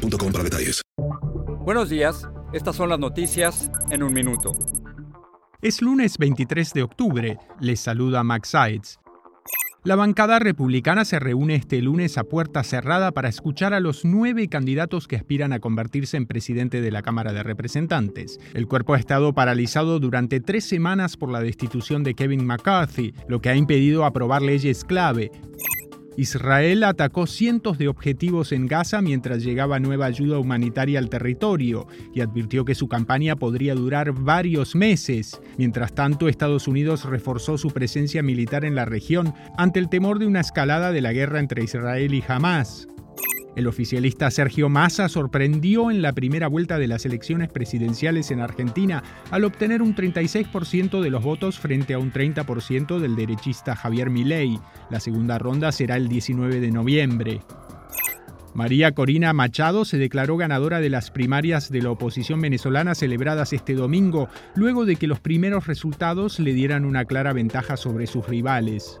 para detalles. Buenos días, estas son las noticias en un minuto. Es lunes 23 de octubre, les saluda Max Sides. La bancada republicana se reúne este lunes a puerta cerrada para escuchar a los nueve candidatos que aspiran a convertirse en presidente de la Cámara de Representantes. El cuerpo ha estado paralizado durante tres semanas por la destitución de Kevin McCarthy, lo que ha impedido aprobar leyes clave, Israel atacó cientos de objetivos en Gaza mientras llegaba nueva ayuda humanitaria al territorio y advirtió que su campaña podría durar varios meses. Mientras tanto, Estados Unidos reforzó su presencia militar en la región ante el temor de una escalada de la guerra entre Israel y Hamas. El oficialista Sergio Massa sorprendió en la primera vuelta de las elecciones presidenciales en Argentina al obtener un 36% de los votos frente a un 30% del derechista Javier Milei. La segunda ronda será el 19 de noviembre. María Corina Machado se declaró ganadora de las primarias de la oposición venezolana celebradas este domingo, luego de que los primeros resultados le dieran una clara ventaja sobre sus rivales.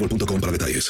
para detalles.